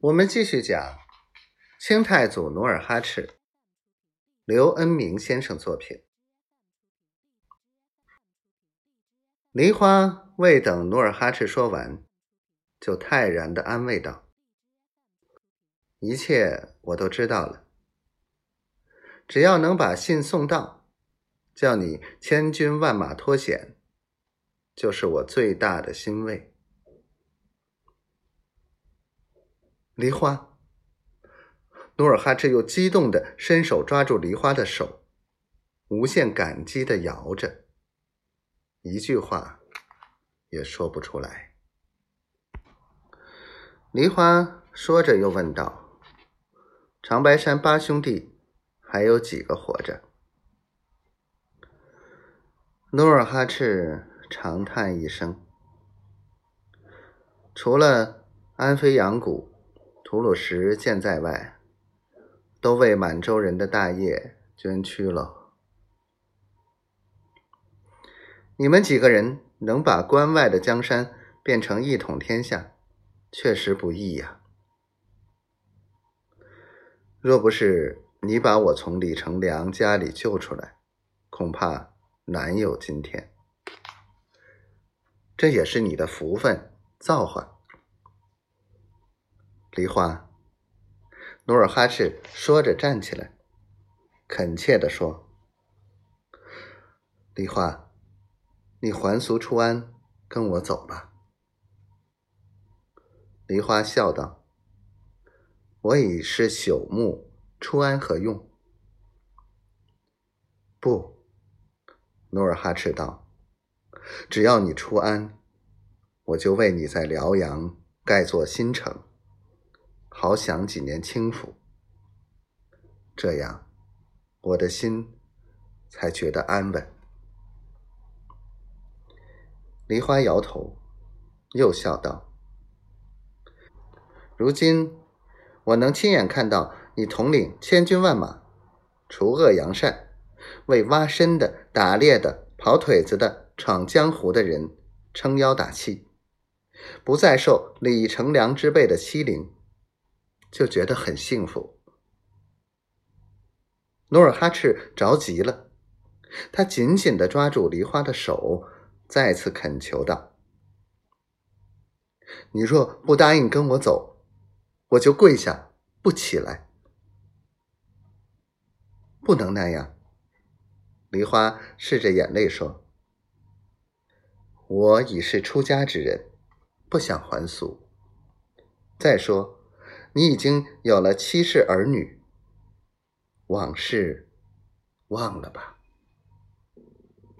我们继续讲清太祖努尔哈赤，刘恩明先生作品。梨花未等努尔哈赤说完，就泰然的安慰道：“一切我都知道了，只要能把信送到，叫你千军万马脱险，就是我最大的欣慰。”梨花，努尔哈赤又激动的伸手抓住梨花的手，无限感激的摇着，一句话也说不出来。梨花说着又问道：“长白山八兄弟还有几个活着？”努尔哈赤长叹一声：“除了安飞扬谷。”吐鲁什健在外，都为满洲人的大业捐躯了。你们几个人能把关外的江山变成一统天下，确实不易呀。若不是你把我从李成梁家里救出来，恐怕难有今天。这也是你的福分造化。梨花，努尔哈赤说着站起来，恳切地说：“梨花，你还俗出安，跟我走吧。”梨花笑道：“我已是朽木，出安何用？”不，努尔哈赤道：“只要你出安，我就为你在辽阳盖座新城。”好享几年清福，这样我的心才觉得安稳。梨花摇头，又笑道：“如今我能亲眼看到你统领千军万马，除恶扬善，为挖参的、打猎的、跑腿子的、闯江湖的人撑腰打气，不再受李成梁之辈的欺凌。”就觉得很幸福。努尔哈赤着急了，他紧紧的抓住梨花的手，再次恳求道：“你若不答应跟我走，我就跪下不起来。”不能那样。梨花拭着眼泪说：“我已是出家之人，不想还俗。再说。”你已经有了妻室儿女，往事忘了吧。